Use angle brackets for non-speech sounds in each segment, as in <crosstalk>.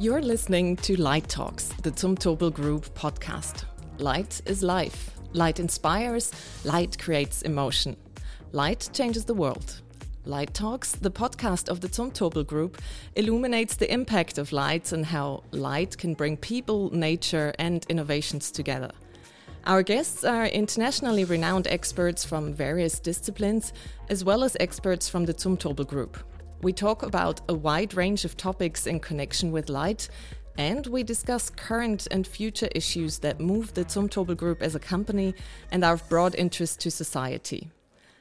You're listening to Light Talks, the Zumtobel Group podcast. Light is life. Light inspires, light creates emotion. Light changes the world. Light Talks, the podcast of the Zumtobel Group, illuminates the impact of light and how light can bring people, nature, and innovations together. Our guests are internationally renowned experts from various disciplines, as well as experts from the Zumtobel Group. We talk about a wide range of topics in connection with light, and we discuss current and future issues that move the Zumtobel Group as a company and are of broad interest to society.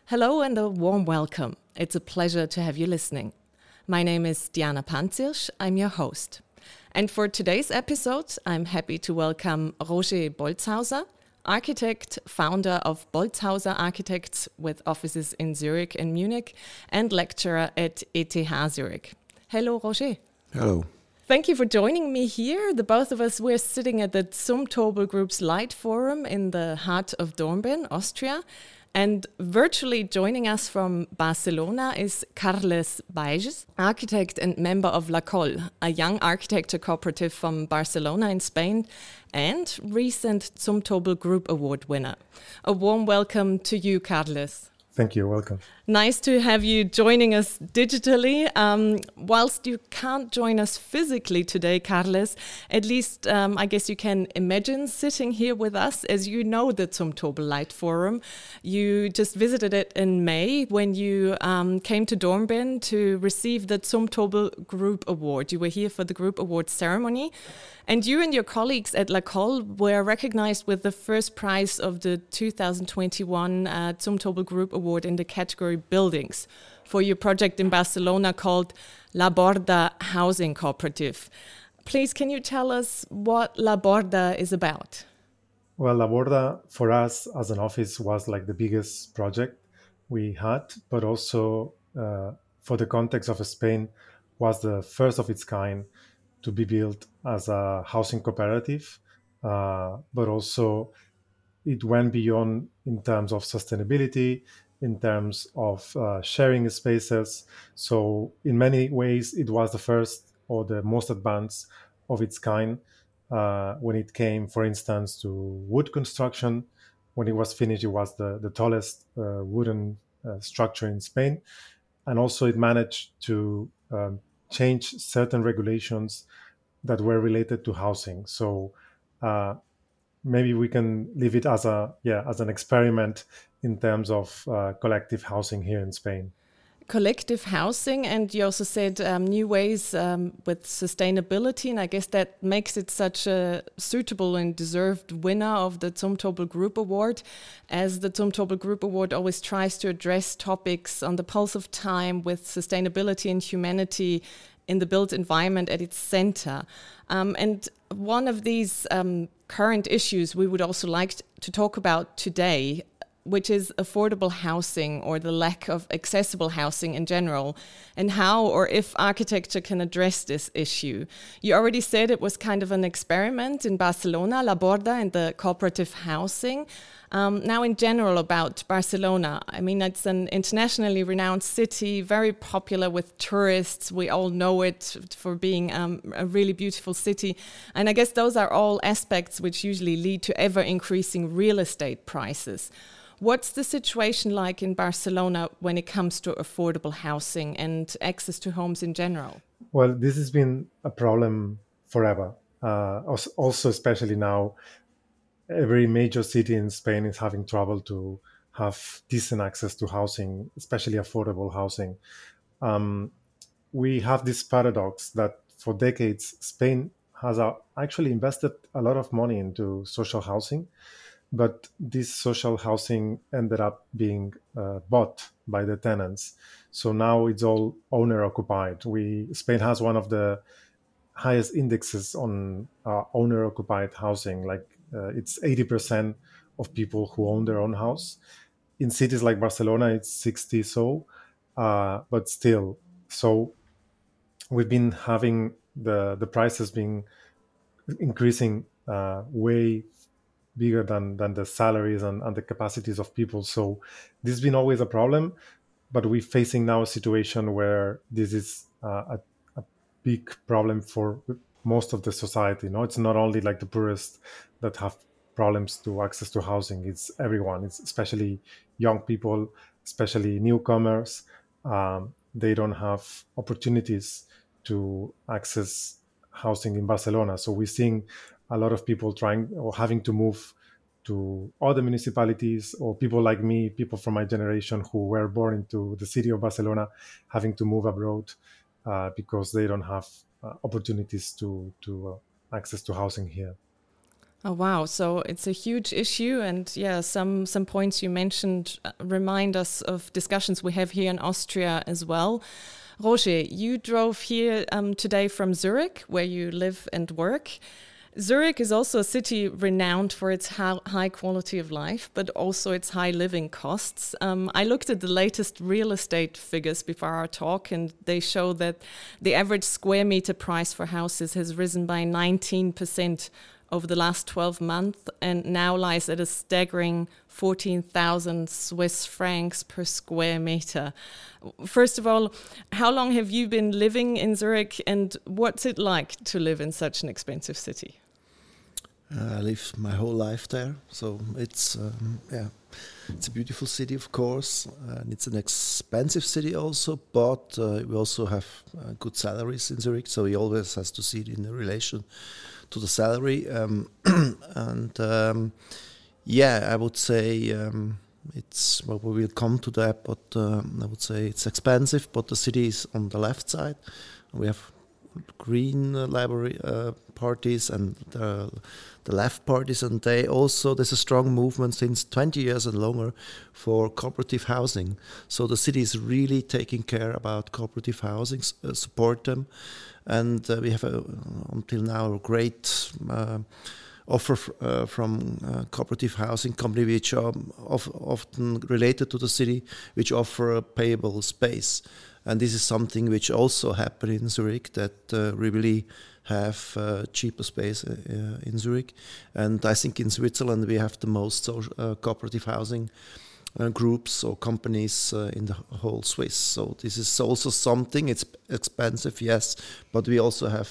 Hello and a warm welcome. It's a pleasure to have you listening. My name is Diana Panzirsch. I'm your host. And for today's episode, I'm happy to welcome Roger Boltshauser architect, founder of Boltshauser Architects with offices in Zurich and Munich, and lecturer at ETH Zurich. Hello, Roger. Hello. Thank you for joining me here. The both of us, we're sitting at the Zumtobel Group's Light Forum in the heart of Dornbirn, Austria. And virtually joining us from Barcelona is Carles Baiges, architect and member of Lacol, a young architecture cooperative from Barcelona in Spain, and recent Zumtobel Group Award winner. A warm welcome to you, Carles. Thank you. Welcome. Nice to have you joining us digitally. Um, whilst you can't join us physically today, Carles, at least um, I guess you can imagine sitting here with us as you know the Zumtobel Light Forum. You just visited it in May when you um, came to Dornbirn to receive the Zumtobel Group Award. You were here for the Group Award ceremony. And you and your colleagues at Lacol were recognized with the first prize of the 2021 uh, Zumtobel Group Award in the category Buildings for your project in Barcelona called La Borda Housing Cooperative. Please, can you tell us what La Borda is about? Well, La Borda for us as an office was like the biggest project we had, but also uh, for the context of Spain was the first of its kind to be built as a housing cooperative, uh, but also it went beyond in terms of sustainability, in terms of uh, sharing spaces. So, in many ways, it was the first or the most advanced of its kind uh, when it came, for instance, to wood construction. When it was finished, it was the, the tallest uh, wooden uh, structure in Spain. And also, it managed to um, change certain regulations that were related to housing. So uh, maybe we can leave it as a yeah as an experiment in terms of uh, collective housing here in Spain. Collective housing, and you also said um, new ways um, with sustainability, and I guess that makes it such a suitable and deserved winner of the Zumtobel Group Award, as the Zumtobel Group Award always tries to address topics on the pulse of time with sustainability and humanity in the built environment at its center. Um, and one of these um, current issues we would also like to talk about today, which is affordable housing or the lack of accessible housing in general, and how or if architecture can address this issue. You already said it was kind of an experiment in Barcelona, La Borda, and the cooperative housing. Um, now, in general, about Barcelona, I mean, it's an internationally renowned city, very popular with tourists. We all know it for being um, a really beautiful city. And I guess those are all aspects which usually lead to ever increasing real estate prices. What's the situation like in Barcelona when it comes to affordable housing and access to homes in general? Well, this has been a problem forever. Uh, also, especially now every major city in Spain is having trouble to have decent access to housing, especially affordable housing. Um, we have this paradox that for decades Spain has uh, actually invested a lot of money into social housing, but this social housing ended up being uh, bought by the tenants. So now it's all owner occupied. We Spain has one of the highest indexes on uh, owner occupied housing, like uh, it's 80% of people who own their own house. In cities like Barcelona, it's 60 so, uh, but still. So we've been having the the prices being increasing uh, way bigger than than the salaries and, and the capacities of people. So this has been always a problem, but we're facing now a situation where this is uh, a, a big problem for most of the society. No, it's not only like the poorest that have problems to access to housing. It's everyone. It's especially young people, especially newcomers. Um, they don't have opportunities to access housing in Barcelona. So we're seeing a lot of people trying or having to move to other municipalities or people like me, people from my generation who were born into the city of Barcelona, having to move abroad uh, because they don't have uh, opportunities to to uh, access to housing here. Oh wow! So it's a huge issue, and yeah, some some points you mentioned uh, remind us of discussions we have here in Austria as well. Roger, you drove here um, today from Zurich, where you live and work. Zurich is also a city renowned for its high quality of life, but also its high living costs. Um, I looked at the latest real estate figures before our talk, and they show that the average square meter price for houses has risen by 19% over the last 12 months and now lies at a staggering 14,000 Swiss francs per square meter. First of all, how long have you been living in Zurich and what's it like to live in such an expensive city? Uh, I lived my whole life there, so it's um, yeah, it's a beautiful city, of course, and it's an expensive city also. But uh, we also have uh, good salaries in Zurich, so he always has to see it in relation to the salary. Um, <clears throat> and um, yeah, I would say um, it's well, we will come to that, but uh, I would say it's expensive. But the city is on the left side. We have green library uh, parties and the, the, left parties, and they also there's a strong movement since 20 years and longer for cooperative housing. So the city is really taking care about cooperative housing, uh, support them, and uh, we have a, until now a great. Uh, offer uh, from uh, cooperative housing company which are of, often related to the city which offer a payable space and this is something which also happened in Zurich that uh, we really have uh, cheaper space uh, uh, in Zurich. And I think in Switzerland we have the most social, uh, cooperative housing uh, groups or companies in the whole Swiss. So this is also something. It's expensive, yes, but we also have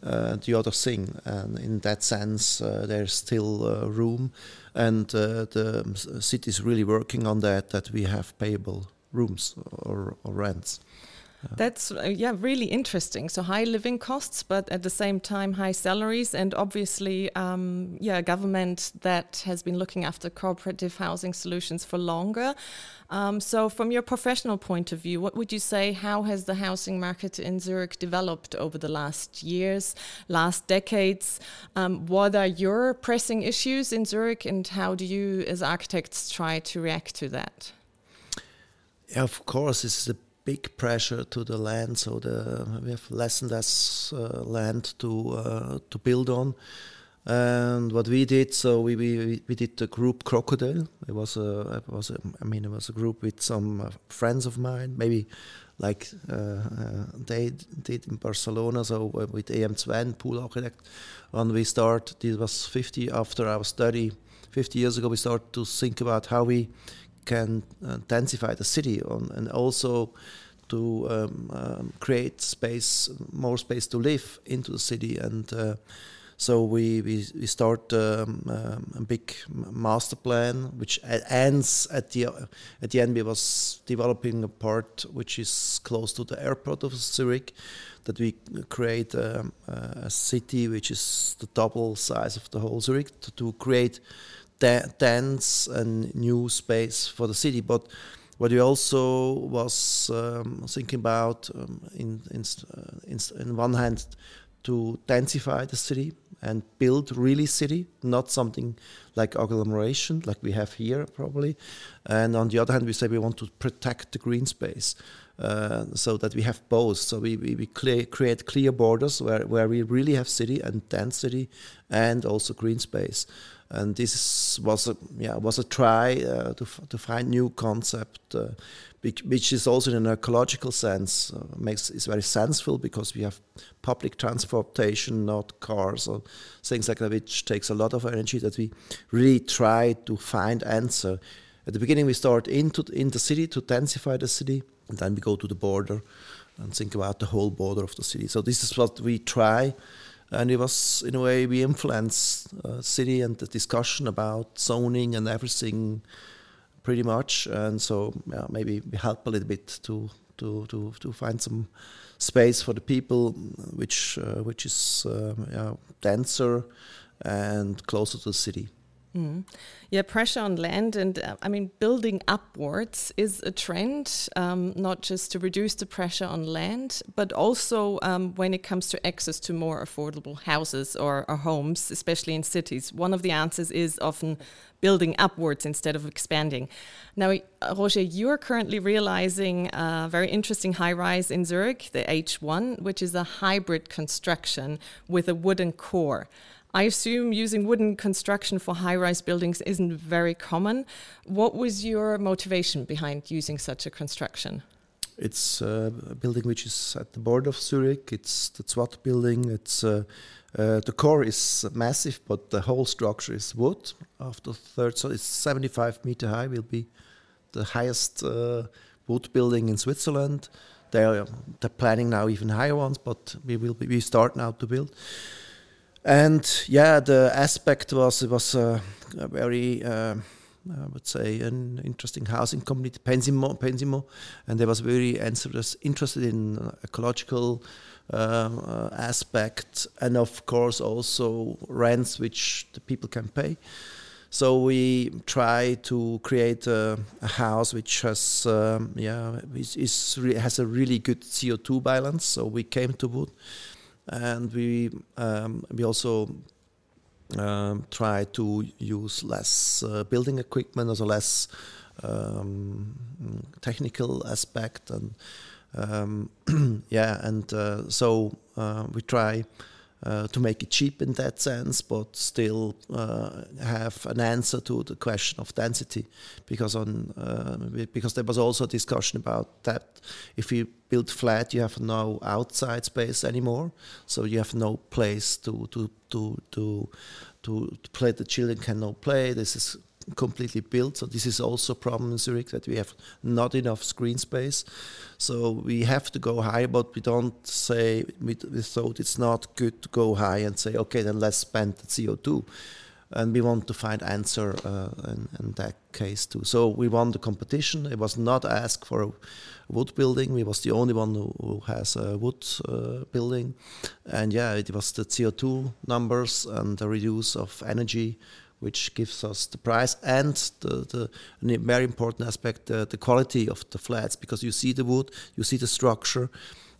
the other thing. And in that sense, there's still room, and the city is really working on that. That we have payable rooms or, or rents. That's uh, yeah, really interesting. So high living costs, but at the same time high salaries, and obviously, um, yeah, a government that has been looking after cooperative housing solutions for longer. Um, so, from your professional point of view, what would you say? How has the housing market in Zurich developed over the last years, last decades? Um, what are your pressing issues in Zurich, and how do you, as architects, try to react to that? Of course, this is a big pressure to the land. So the we have less and less uh, land to uh, to build on. And what we did, so we, we, we did the group Crocodile. It was a it was a, I mean it was a group with some uh, friends of mine, maybe like uh, uh, they did in Barcelona. So uh, with EM2N, pool architect, and we start. This was 50 after our study. 50 years ago, we started to think about how we can uh, densify the city on, and also to um, um, create space, more space to live into the city. And uh, so we, we, we start um, um, a big master plan, which ends at the at the end. We was developing a part which is close to the airport of Zurich, that we create um, a city which is the double size of the whole Zurich to, to create dense and new space for the city. But what we also was um, thinking about, um, in, in, uh, in, in one hand, to densify the city and build really city, not something like agglomeration like we have here probably. And on the other hand, we say we want to protect the green space. Uh, so that we have both. So we, we, we clear, create clear borders where, where we really have city and density and also green space and this was a yeah was a try uh, to to find new concept, uh, which is also in an ecological sense uh, makes is very sensible because we have public transportation, not cars or things like that, which takes a lot of energy. That we really try to find answer. At the beginning, we start into in the city to densify the city, and then we go to the border and think about the whole border of the city. So this is what we try, and it was in a way we influenced uh, city and the discussion about zoning and everything pretty much. And so yeah, maybe we help a little bit to to to to find some space for the people, which uh, which is uh, yeah, denser and closer to the city. Mm. Yeah, pressure on land and uh, I mean, building upwards is a trend, um, not just to reduce the pressure on land, but also um, when it comes to access to more affordable houses or, or, homes, especially in cities. One of the answers is often building upwards instead of expanding. Now, Roger, you are currently realizing a very interesting high rise in Zurich, the H1, which is a hybrid construction with a wooden core. I assume using wooden construction for high rise buildings isn't very common. What was your motivation behind using such a construction? It's uh, a building which is at the border of Zurich. It's the Zwhatt building. It's uh, uh, the core is massive, but the whole structure is wood. After third, so it's 75 meter high. Will be the highest uh, wood building in Switzerland. They're, they're planning now even higher ones, but we will be, we start now to build. And yeah, the aspect was it was a, a very uh, I would say an interesting housing community, Pensimo, Pensimo, and they was very interested in ecological um, uh, aspect and of course also rents which the people can pay. So we try to create a, a house which has um, yeah is, is has a really good CO2 balance. So we came to wood and we um, we also um, try to use less uh, building equipment, also less um, technical aspect, and um, <clears throat> yeah, and uh, so uh, we try uh, to make it cheap in that sense, but still uh, have an answer to the question of density, because on uh, because there was also a discussion about that. If you build flat, you have no outside space anymore, so you have no place to to to to to play. The children cannot play. This is completely built. So this is also a problem in Zurich that we have not enough screen space. So we have to go high, but we don't say we, we thought it's not good to go high and say okay then let's spend the CO2. And we want to find answer uh, in, in, that case too. So we won the competition. It was not asked for a wood building. We was the only one who, who has a wood uh, building, and yeah, it was the CO2 numbers and the reduce of energy which gives us the price and the, the very important aspect, the, the quality of the flats, because you see the wood, you see the structure,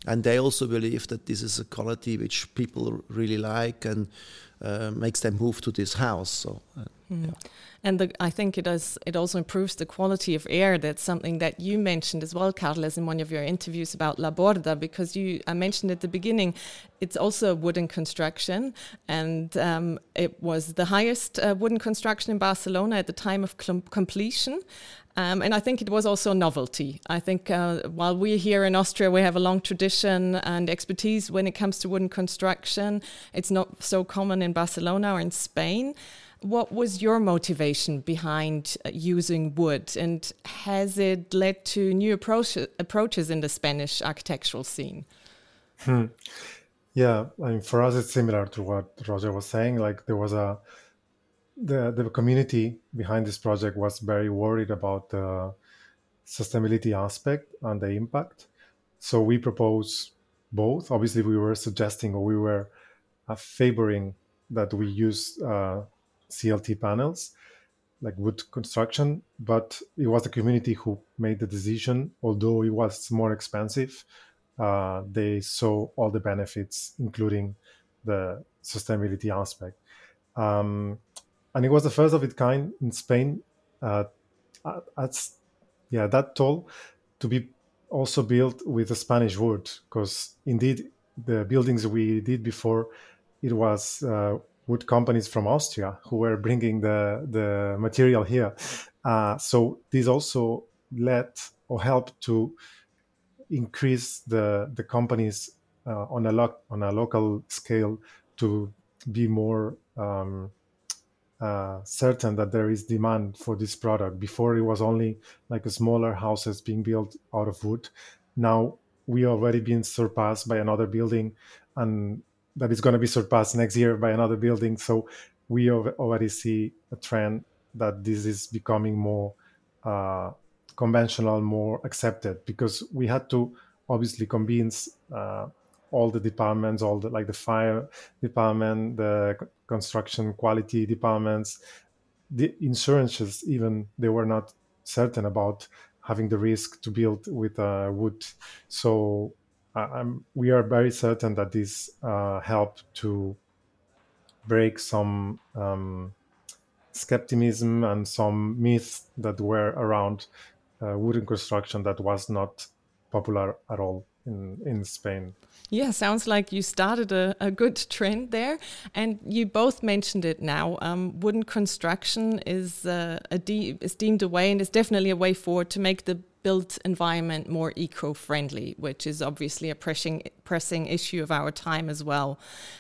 and they also believe that this is a quality which people really like and uh, makes them move to this house. So, uh, mm. yeah. And the, I think it does. It also improves the quality of air. That's something that you mentioned as well, Carles, in one of your interviews about La Borda, because you I mentioned at the beginning, it's also a wooden construction, and um, it was the highest uh, wooden construction in Barcelona at the time of completion. Um, and I think it was also a novelty. I think uh, while we're here in Austria, we have a long tradition and expertise when it comes to wooden construction, it's not so common in Barcelona or in Spain. What was your motivation behind uh, using wood, and has it led to new approach approaches in the Spanish architectural scene? Hmm. Yeah, I mean, for us, it's similar to what Roger was saying. Like there was a the the community behind this project was very worried about the sustainability aspect and the impact. So we propose both. Obviously, we were suggesting or we were uh, favoring that we use uh, CLT panels, like wood construction, but it was the community who made the decision. Although it was more expensive, uh, they saw all the benefits, including the sustainability aspect. Um, and it was the first of its kind in Spain uh, at yeah that tall to be also built with a Spanish wood because indeed the buildings we did before it was uh, wood companies from Austria who were bringing the the material here. Uh, so this also led or helped to increase the the companies uh, on a lo- on a local scale to be more um, uh, certain that there is demand for this product. Before it was only like smaller houses being built out of wood. Now we already been surpassed by another building, and that is going to be surpassed next year by another building. So we already see a trend that this is becoming more uh, conventional, more accepted because we had to obviously convince uh, all the departments, all the like the fire department, the construction quality departments, the insurances even they were not certain about having the risk to build with uh, wood. So uh, we are very certain that this uh, helped to break some um, skepticism and some myths that were around uh, wooden construction that was not popular at all in, in Spain. Yeah, sounds like you started a, a good trend there. And you both mentioned it now. Um, wooden construction is, uh, de is deemed a way and is definitely a way forward to make the built environment more eco-friendly, which is obviously a pressing pressing issue of our time as well.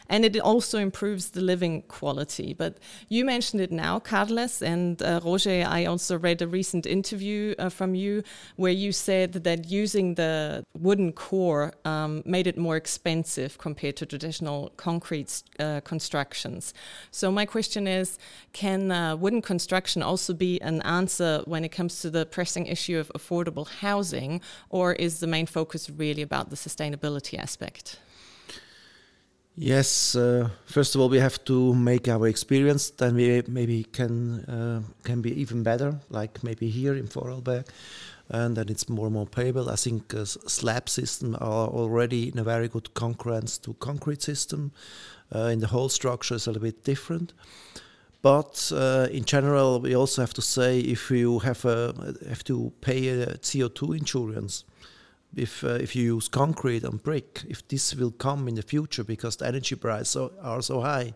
And it also improves the living quality. But you mentioned it now, Carles, and uh, Roger, I also read a recent interview uh, from you where you said that using the wooden core um, made it more expensive compared to traditional concrete uh, constructions. So my question is, can uh, wooden construction also be an answer when it comes to the pressing issue of affordable affordable housing, or is the main focus really about the sustainability aspect? Yes, uh, first of all, we have to make our experience. Then we maybe can uh, can be even better, like maybe here in Vorarlberg, and then it's more and more payable. I think uh, slab system are already in a very good concurrence to concrete system. Uh, in the whole structure is a little bit different. But uh, in general, we also have to say if you have a, have to pay a CO2 insurance, if uh, if you use concrete and brick, if this will come in the future because the energy prices are, are so high,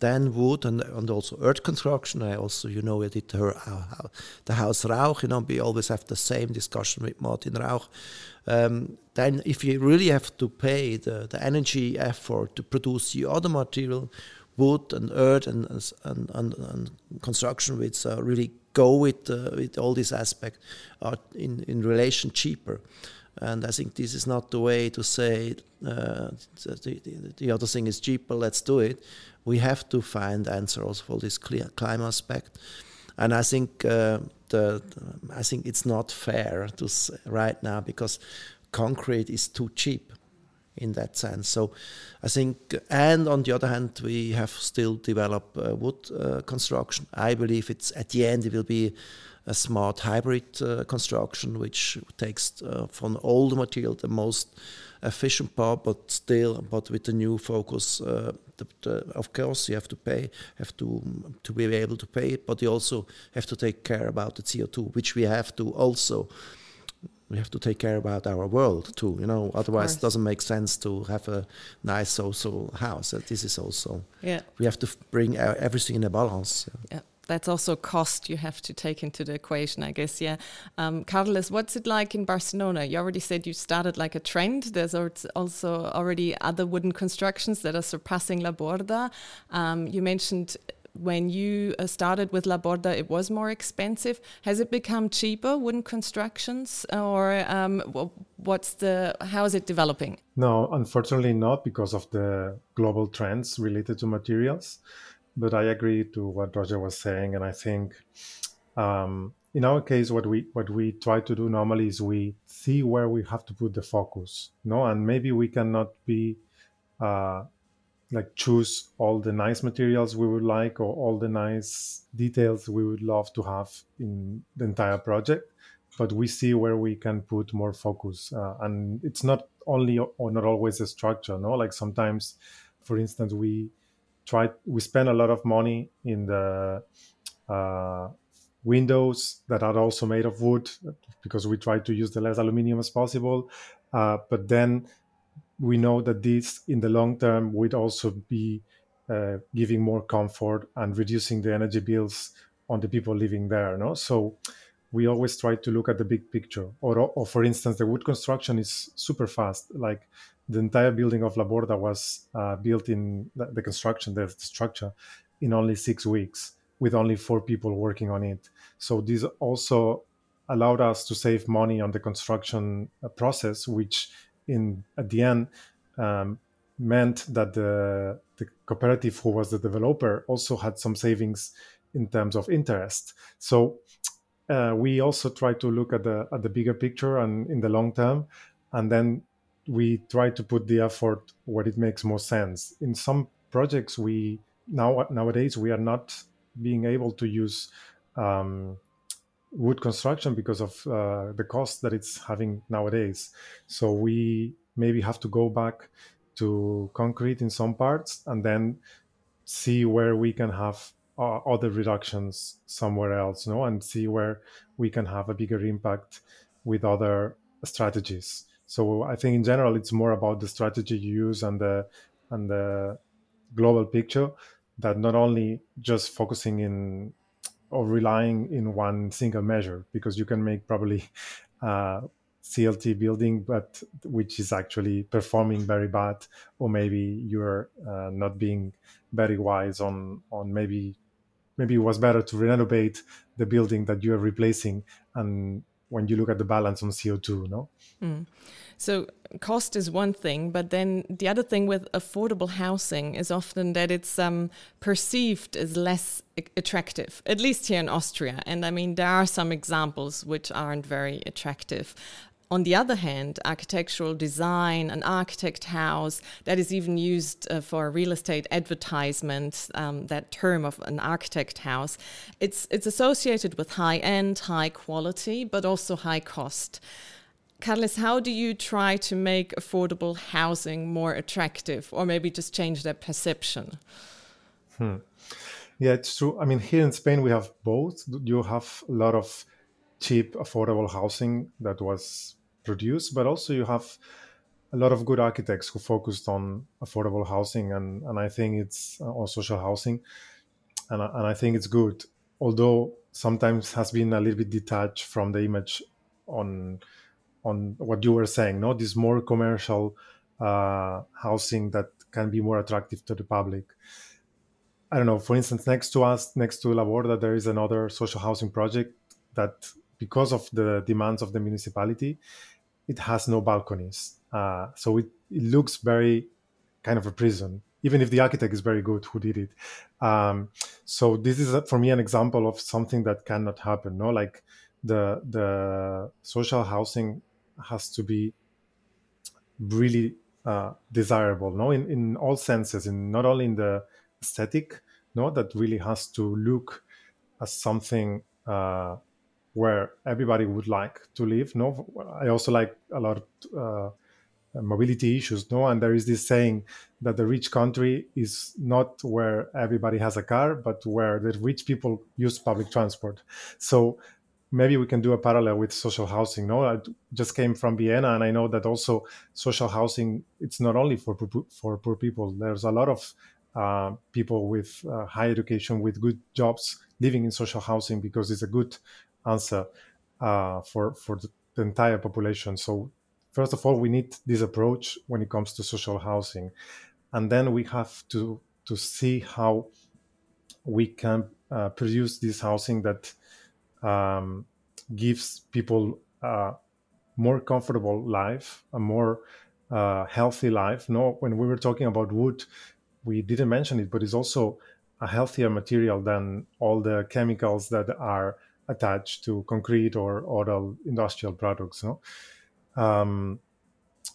then wood and, and also earth construction. I also, you know, I did her, uh, the house Rauch. You know, we always have the same discussion with Martin Rauch. Um, then, if you really have to pay the, the energy effort to produce the other material, wood and earth and and, and, and construction which uh, really go with uh, with all these aspects are in in relation cheaper. And I think this is not the way to say uh, the, the, the, other thing is cheaper. Let's do it. We have to find answers for this climate aspect, and I think uh, the I think it's not fair to right now because concrete is too cheap in that sense. So I think, and on the other hand, we have still developed uh, wood uh, construction. I believe it's at the end it will be a smart hybrid uh, construction, which takes uh, from all the material the most efficient part, but still, but with the new focus. Uh, the, the, of course, you have to pay, have to to be able to pay it, but you also have to take care about the CO2, which we have to also we have to take care about our world too you know otherwise it doesn't make sense to have a nice social house this is also yeah we have to bring everything in a balance yeah that's also cost you have to take into the equation, I guess. Yeah. Um, Carles, what's it like in Barcelona? You already said you started like a trend. There's also already other wooden constructions that are surpassing La Borda. Um, you mentioned when you uh, started with La Borda, it was more expensive. Has it become cheaper, wooden constructions, or um, what's the how is it developing? No, unfortunately not because of the global trends related to materials. But I agree to what Roger was saying, and I think um, in our case, what we what we try to do normally is we see where we have to put the focus, no, and maybe we cannot be uh, like choose all the nice materials we would like or all the nice details we would love to have in the entire project but we see where we can put more focus uh, and it's not only or not always a structure no? Like sometimes for instance we try we spend a lot of money in the uh, windows that are also made of wood because we try to use the less aluminum as possible uh, but then we know that this in the long term would also be uh, giving more comfort and reducing the energy bills on the people living there no? So we always try to look at the big picture. Or, or for instance the wood construction is super fast. Like the entire building of La Borda was uh, built in the, the construction the structure in only six weeks with only four people working on it. So this also allowed us to save money on the construction uh, process which in at the end um, meant that the the cooperative who was the developer also had some savings in terms of interest. So uh, we also try to look at the at the bigger picture and in the long term, and then we try to put the effort where it makes more sense. In some projects, we now nowadays we are not being able to use um, wood construction because of uh, the cost that it's having nowadays. So we maybe have to go back to concrete in some parts and then see where we can have uh, other reductions somewhere else, you know, and see where we can have a bigger impact with other strategies. So I think in general it's more about the strategy you use and the and the global picture that not only just focusing in or relying in one single measure because you can make probably <laughs> uh, CLT building, but which is actually performing very bad, or maybe you're uh, not being very wise on on maybe maybe it was better to renovate the building that you are replacing and when you look at the balance on CO2, no? Mm. So cost is one thing, but then the other thing with affordable housing is often that it's um, perceived as less attractive, at least here in Austria. And I mean, there are some examples which aren't very attractive. On the other hand, architectural design, an architect house, that is even used uh, for real estate advertisement, um, that term of an architect house, it's, it's associated with high end, high quality, but also high cost. Carlos, how do you try to make affordable housing more attractive or maybe just change that perception? Hmm. Yeah, it's true. I mean, here in Spain, we have both. You have a lot of cheap, affordable housing that was produced, but also you have a lot of good architects who focused on affordable housing and, and I think it's uh, or social housing. And, and I think it's good, although sometimes has been a little bit detached from the image on on what you were saying, no, this more commercial uh, housing that can be more attractive to the public. I don't know. For instance, next to us, next to La Borda, there is another social housing project that, because of the demands of the municipality, it has no balconies. Uh, so it, it looks very kind of a prison, even if the architect is very good who did it. Um, so this is for me an example of something that cannot happen. No, like the the social housing has to be really uh, desirable no in, in all senses in not only in the aesthetic no that really has to look as something uh, where everybody would like to live no? I also like a lot of uh, mobility issues no? And there is this saying that the rich country is not where everybody has a car but where the rich people use public transport. So maybe we can do a parallel with social housing no? I just came from vienna and i know that also social housing it's not only for for poor people. There's a lot of uh, people with uh, high education with good jobs living in social housing because it's a good answer uh, for for the, entire population so first of all we need this approach when it comes to social housing and then we have to to see how we can uh, produce this housing that um, gives people a more comfortable life, a more uh, healthy life. No, when we were talking about wood, we didn't mention it, but it's also a healthier material than all the chemicals that are attached to concrete or other industrial products. No? Um,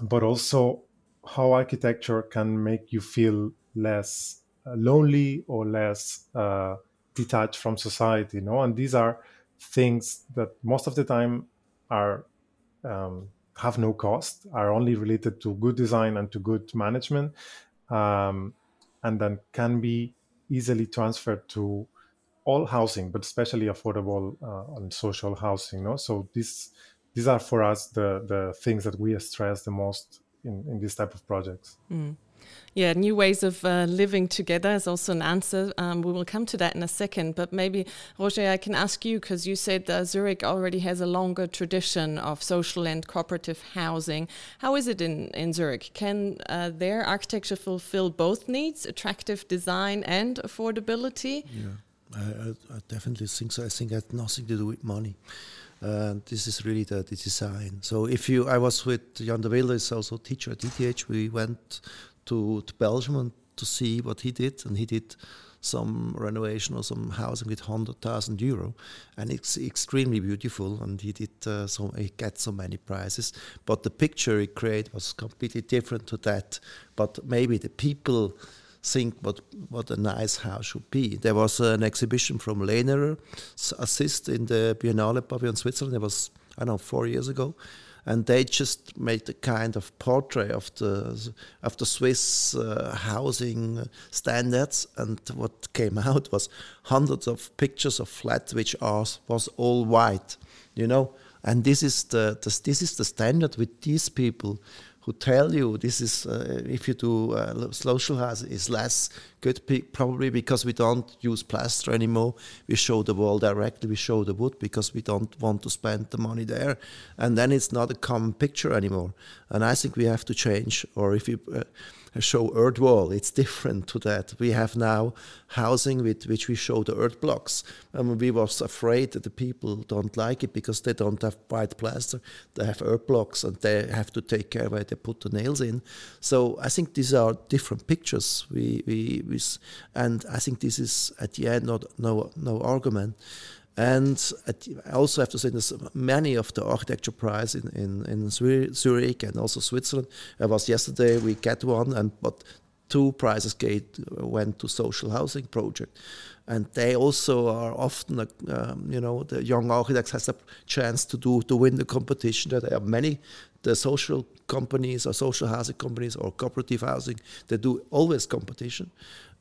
but also how architecture can make you feel less uh, lonely or less uh, detached from society. No, and these are things that most of the time are um, have no cost, are only related to good design and to good management, um, and then can be easily transferred to all housing, but especially affordable uh, and social housing. No, so these these are for us the the things that we stress the most in in this type of projects. Mm. Yeah, new ways of uh, living together is also an answer. Um, we will come to that in a second. But maybe, Roger, I can ask you because you said uh, Zurich already has a longer tradition of social and cooperative housing. How is it in, in Zurich? Can uh, their architecture fulfill both needs, attractive design and affordability? Yeah, I, I, definitely think so. I think it has nothing to do with money. And this is really the, the design. So if you, I was with Jan De Vylder, is also teacher at ETH. We went to, to Belgium to see what he did, and he did some renovation or some housing with 100,000 euro. And it's extremely beautiful. And he did uh, so, he got so many prizes. But the picture he created was completely different to that. But maybe the people think what, what a nice house should be. There was an exhibition from Lehnerer, assist in the Biennale Pavilion Switzerland. It was, I don't know, four years ago and they just made a kind of portrait of the of the Swiss uh, housing standards. And what came <laughs> out was hundreds of pictures of flats which are was all white, you know. And this is the, the this is the standard with these people who tell you this is uh, if you do uh, social is less good probably because we don't use plaster anymore. We show the wall directly we show the wood because we don't want to spend the money there. And then it's not a common picture anymore. And i think we have to change or if you uh, show earth wall. It's different to that. We have now housing with which we show the earth blocks. And we was afraid that the people don't like it because they don't have white plaster. They have earth blocks and they have to take care where they put the nails in. So I think these are different pictures. We, we, we and I think this is at the end not no no argument. And I also have to say there's many of the architecture prize in, in, in Zurich and also Switzerland. I was yesterday, we get one, and but two prizes get, went to social housing project. And they also are often, um, you know, the young architects has a chance to do to win the competition. There are many the social companies or social housing companies or cooperative housing, they do always competition.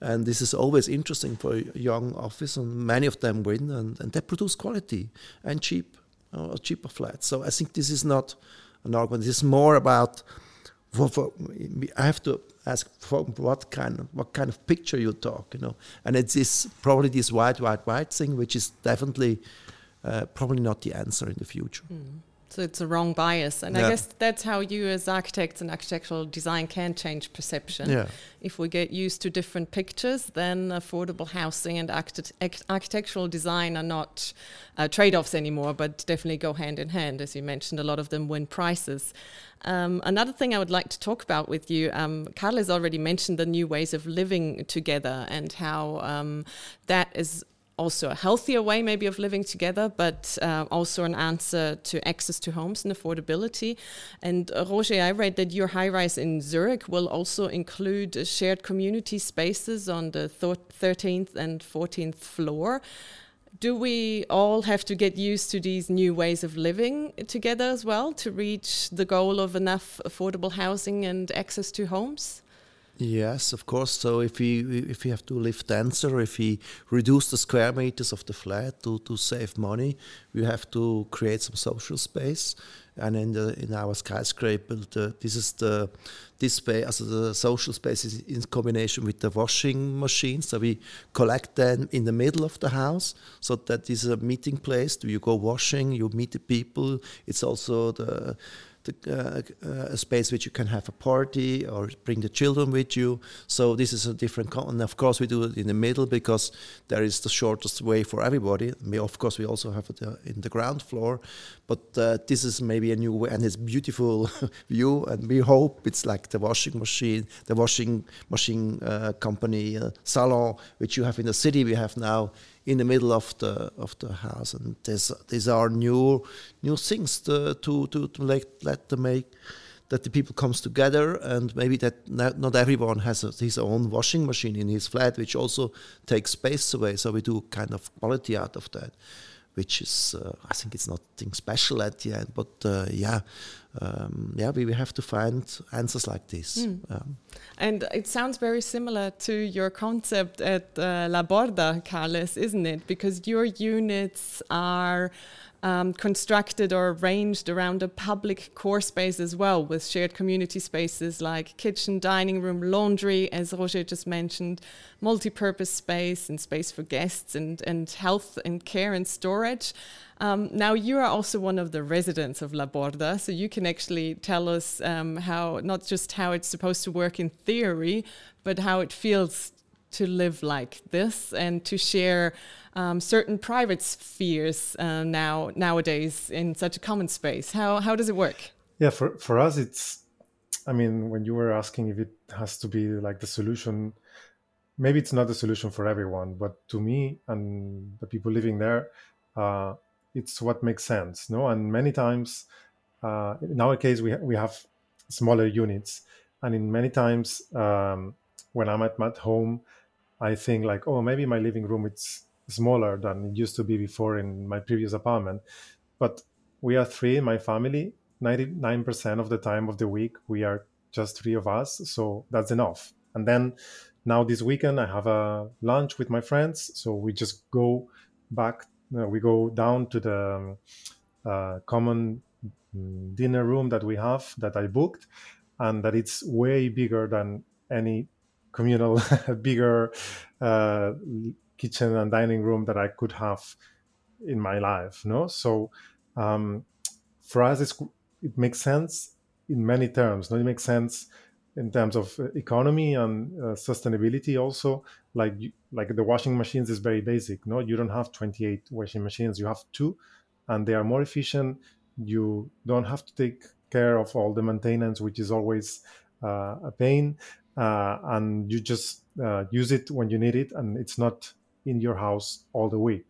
And this is always interesting for young office, and many of them win, and, and they produce quality and cheap, uh, cheaper flats. So I think this is not an argument. This is more about. I have to ask what kind of what kind of picture you talk, you know, and it's this probably this white, white, white thing, which is definitely uh, probably not the answer in the future. Mm. So it's a wrong bias. And yeah. I guess that's how you, as architects and architectural design, can change perception. Yeah. If we get used to different pictures, then affordable housing and architectural design are not uh, trade offs anymore, but definitely go hand in hand. As you mentioned, a lot of them win prizes. Um, another thing I would like to talk about with you, um, Carl has already mentioned the new ways of living together and how um, that is also a healthier way maybe of living together, but uh, also an answer to access to homes and affordability. And uh, Roger, I read that your high rise in Zurich will also include shared community spaces on the 13th and 14th floor. Do we all have to get used to these new ways of living together as well to reach the goal of enough affordable housing and access to homes? Yes, of course. So if we if we have to live denser, if we reduce the square meters of the flat to, to save money, we have to create some social space. And in the in our skyscraper, the, this is the this space, also the social space is in combination with the washing machine. So we collect them in the middle of the house, so that is a meeting place. Do You go washing, you meet the people. It's also the the, uh, a space which you can have a party or bring the children with you. So this is a different, con- and of course we do it in the middle because there is the shortest way for everybody. We, of course, we also have it uh, in the ground floor, but uh, this is maybe a new way, and it's beautiful <laughs> view. And we hope it's like the washing machine, the washing machine uh, company uh, salon which you have in the city. We have now in the middle of the of the house, and these these are new new things to to to, to let let them make that the people comes together and maybe that not, not everyone has a, his own washing machine in his flat which also takes space away so we do kind of quality out of that which is uh, I think it's nothing special at the end, but uh, yeah, um, yeah, we, we have to find answers like this. Mm. Um, and it sounds very similar to your concept at uh, La Borda, Carles, isn't it? Because your units are um, constructed or arranged around a public core space as well, with shared community spaces like kitchen, dining room, laundry, as Roger just mentioned, multi purpose space and space for guests and, and health and care and storage. Um, now, you are also one of the residents of La Borda, so you can actually tell us um, how, not just how it's supposed to work in theory, but how it feels to live like this and to share um, certain private spheres uh, now nowadays in such a common space. How how does it work? Yeah, for for us, it's. I mean, when you were asking if it has to be like the solution, maybe it's not the solution for everyone, but to me and the people living there, uh, it's what makes sense. No, and many times, uh, in our case, we we have smaller units, and in many times um, when I'm at my home, I think like, oh, maybe my living room it's smaller than it used to be before in my previous apartment. But we are three in my family. 99% of the time of the week, we are just three of us. So that's enough. And then now this weekend, I have a lunch with my friends. So we just go back, uh, we go down to the uh, common mm, dinner room that we have that I booked and that it's way bigger than any communal, <laughs> bigger uh, kitchen and dining room that I could have in my life. No, so um, for us, it makes sense in many terms. No, it makes sense in terms of uh, economy and uh, sustainability also like like the washing machines is very basic no you don't have 28 washing machines you have two and they are more efficient you don't have to take care of all the maintenance which is always uh, a pain uh, and you just uh, use it when you need it and it's not in your house all the week.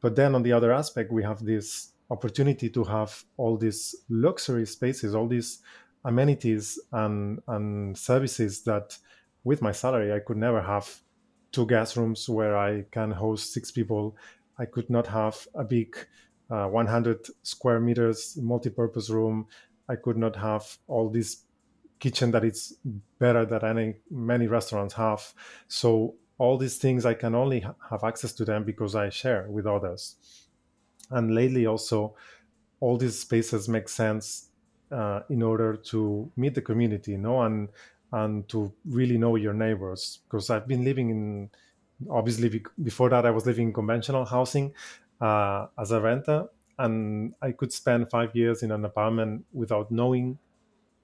But then on the other aspect, we have this opportunity to have all these luxury spaces, all these amenities and, and services that with my salary I could never have two guest rooms where I can host six people. I could not have a big uh, 100 square meters multi-purpose room. I could not have all this kitchen that is better than any many restaurants have. So all these things I can only ha- have access to them because I share with others. And lately, also, all these spaces make sense uh, in order to meet the community, you know, and and to really know your neighbors. Because I've been living in, obviously, before that I was living in conventional housing uh, as a renter, and I could spend five years in an apartment without knowing,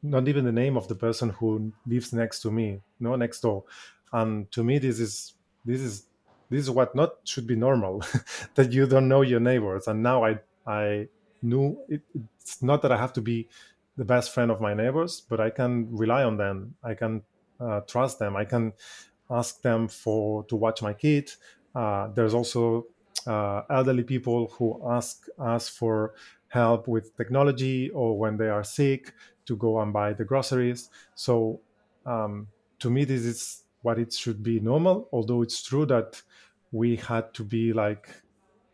not even the name of the person who lives next to me, no, next door and to me this is this is this is what not should be normal <laughs> that you don't know your neighbors. And now i i knew it, it's not that i have to be the best friend of my neighbors but i can rely on them. I can uh, trust them. I can ask them for to watch my kid. Uh, there's also uh, elderly people who ask us for help with technology or when they are sick to go and buy the groceries. So um, to me this is what it should be normal although it's true that we had to be like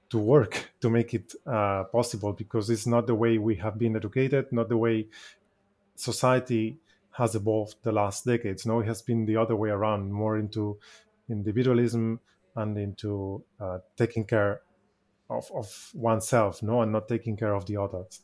to work to make it uh, possible because it's not the way we have been educated not the way society has evolved the last decades. No it has been the other way around more into individualism and into uh, taking care of, of oneself no and not taking care of the others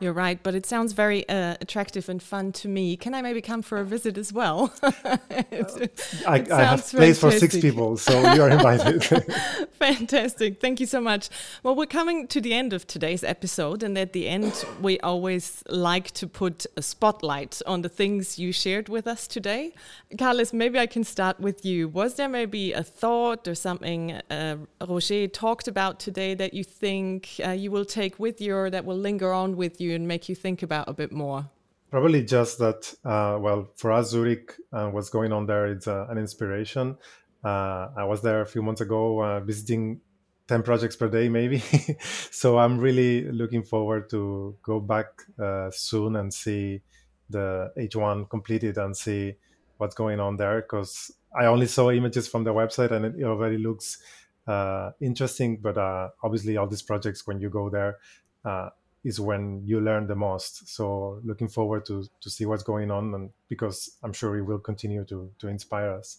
you're right, but it sounds very uh, attractive and fun to me. Can I maybe come for a visit as well? <laughs> it, I, it I, have place for six people, so you're invited. <laughs> <laughs> fantastic. Thank you so much. Well, we're coming to the end of today's episode, and at the end, we always like to put a spotlight on the things you shared with us today. Carles, maybe I can start with you. Was there maybe a thought or something uh, Roger talked about today that you think uh, you will take with you or that will linger on with you? You and make you think about a bit more? Probably just that, uh, well, for us, Zurich, uh, what's going on there, it's uh, an inspiration. Uh, I was there a few months ago uh, visiting 10 projects per day, maybe. <laughs> so I'm really looking forward to go back uh, soon and see the H1 completed and see what's going on there because I only saw images from the website and it already looks uh, interesting. But uh, obviously, all these projects, when you go there, uh, is when you learn the most. So looking forward to to see what's going on, and because I'm sure it will continue to to inspire us.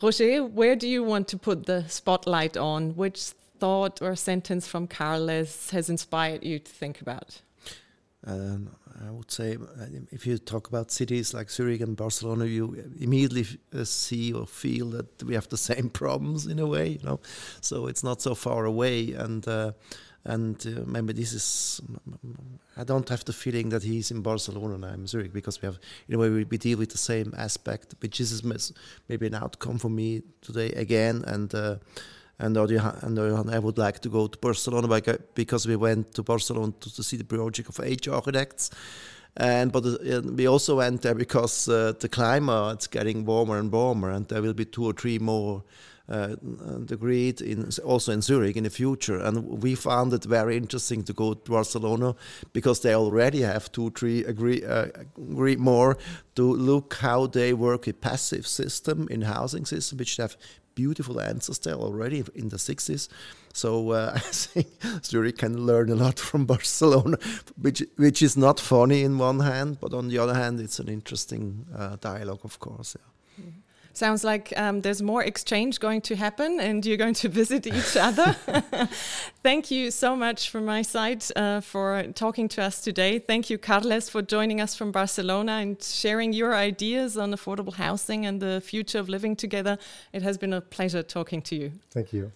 Roger, where do you want to put the spotlight on? Which thought or sentence from Carles has inspired you to think about? Um, I would say, uh, if you talk about cities like Zurich and Barcelona, you immediately uh, see or feel that we have the <laughs> same problems in a way. You know, so it's not so far away, and uh, and uh, maybe this is I don't have the feeling that he's in Barcelona and I'm in Zurich because we have in a way we, we, deal with the same aspect, which is maybe an outcome for me today again, and uh, And I would like to go to Barcelona because we went to Barcelona to, see the project of Harquitectes. And but uh, we also went there because uh, the climate is getting warmer and warmer, and there will be two or three more uh, in also in Zurich in the future. And we found it very interesting to go to Barcelona because they already have two, three agree, uh, agree more to look how they work a passive system in housing system, which have beautiful answers there already in the 60s. So uh, <laughs> I think Zurich can learn a lot from Barcelona, which which is not funny in one hand, but on the other hand, it's an interesting uh, dialogue, of course. Yeah. Sounds like um, there's more exchange going to happen and you're going to <laughs> visit each other. <laughs> Thank you so much from my side uh, for talking to us today. Thank you, Carles, for joining us from Barcelona and sharing your ideas on affordable housing and the future of living together. It has been a pleasure talking to you. Thank you.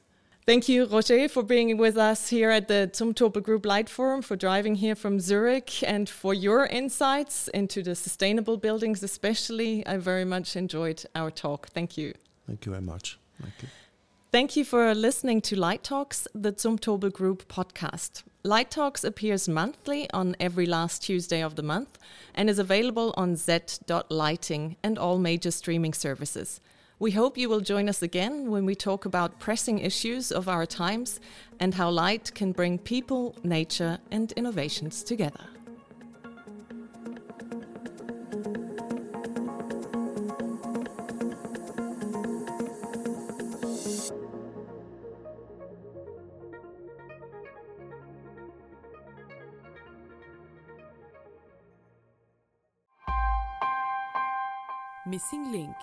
Thank you, Roger, for being with us here at the Zumtobel Group Light Forum, for driving here from Zurich, and for your insights into the sustainable buildings, especially. I very much enjoyed our talk. Thank you. Thank you very much. Thank you. Thank you for listening to Light Talks, the Zumtobel Group podcast. Light Talks appears monthly on every last Tuesday of the month and is available on z.lighting and all major streaming services. We hope you will join us again when we talk about pressing issues of our times and how light can bring people, nature, and innovations together. Missing Link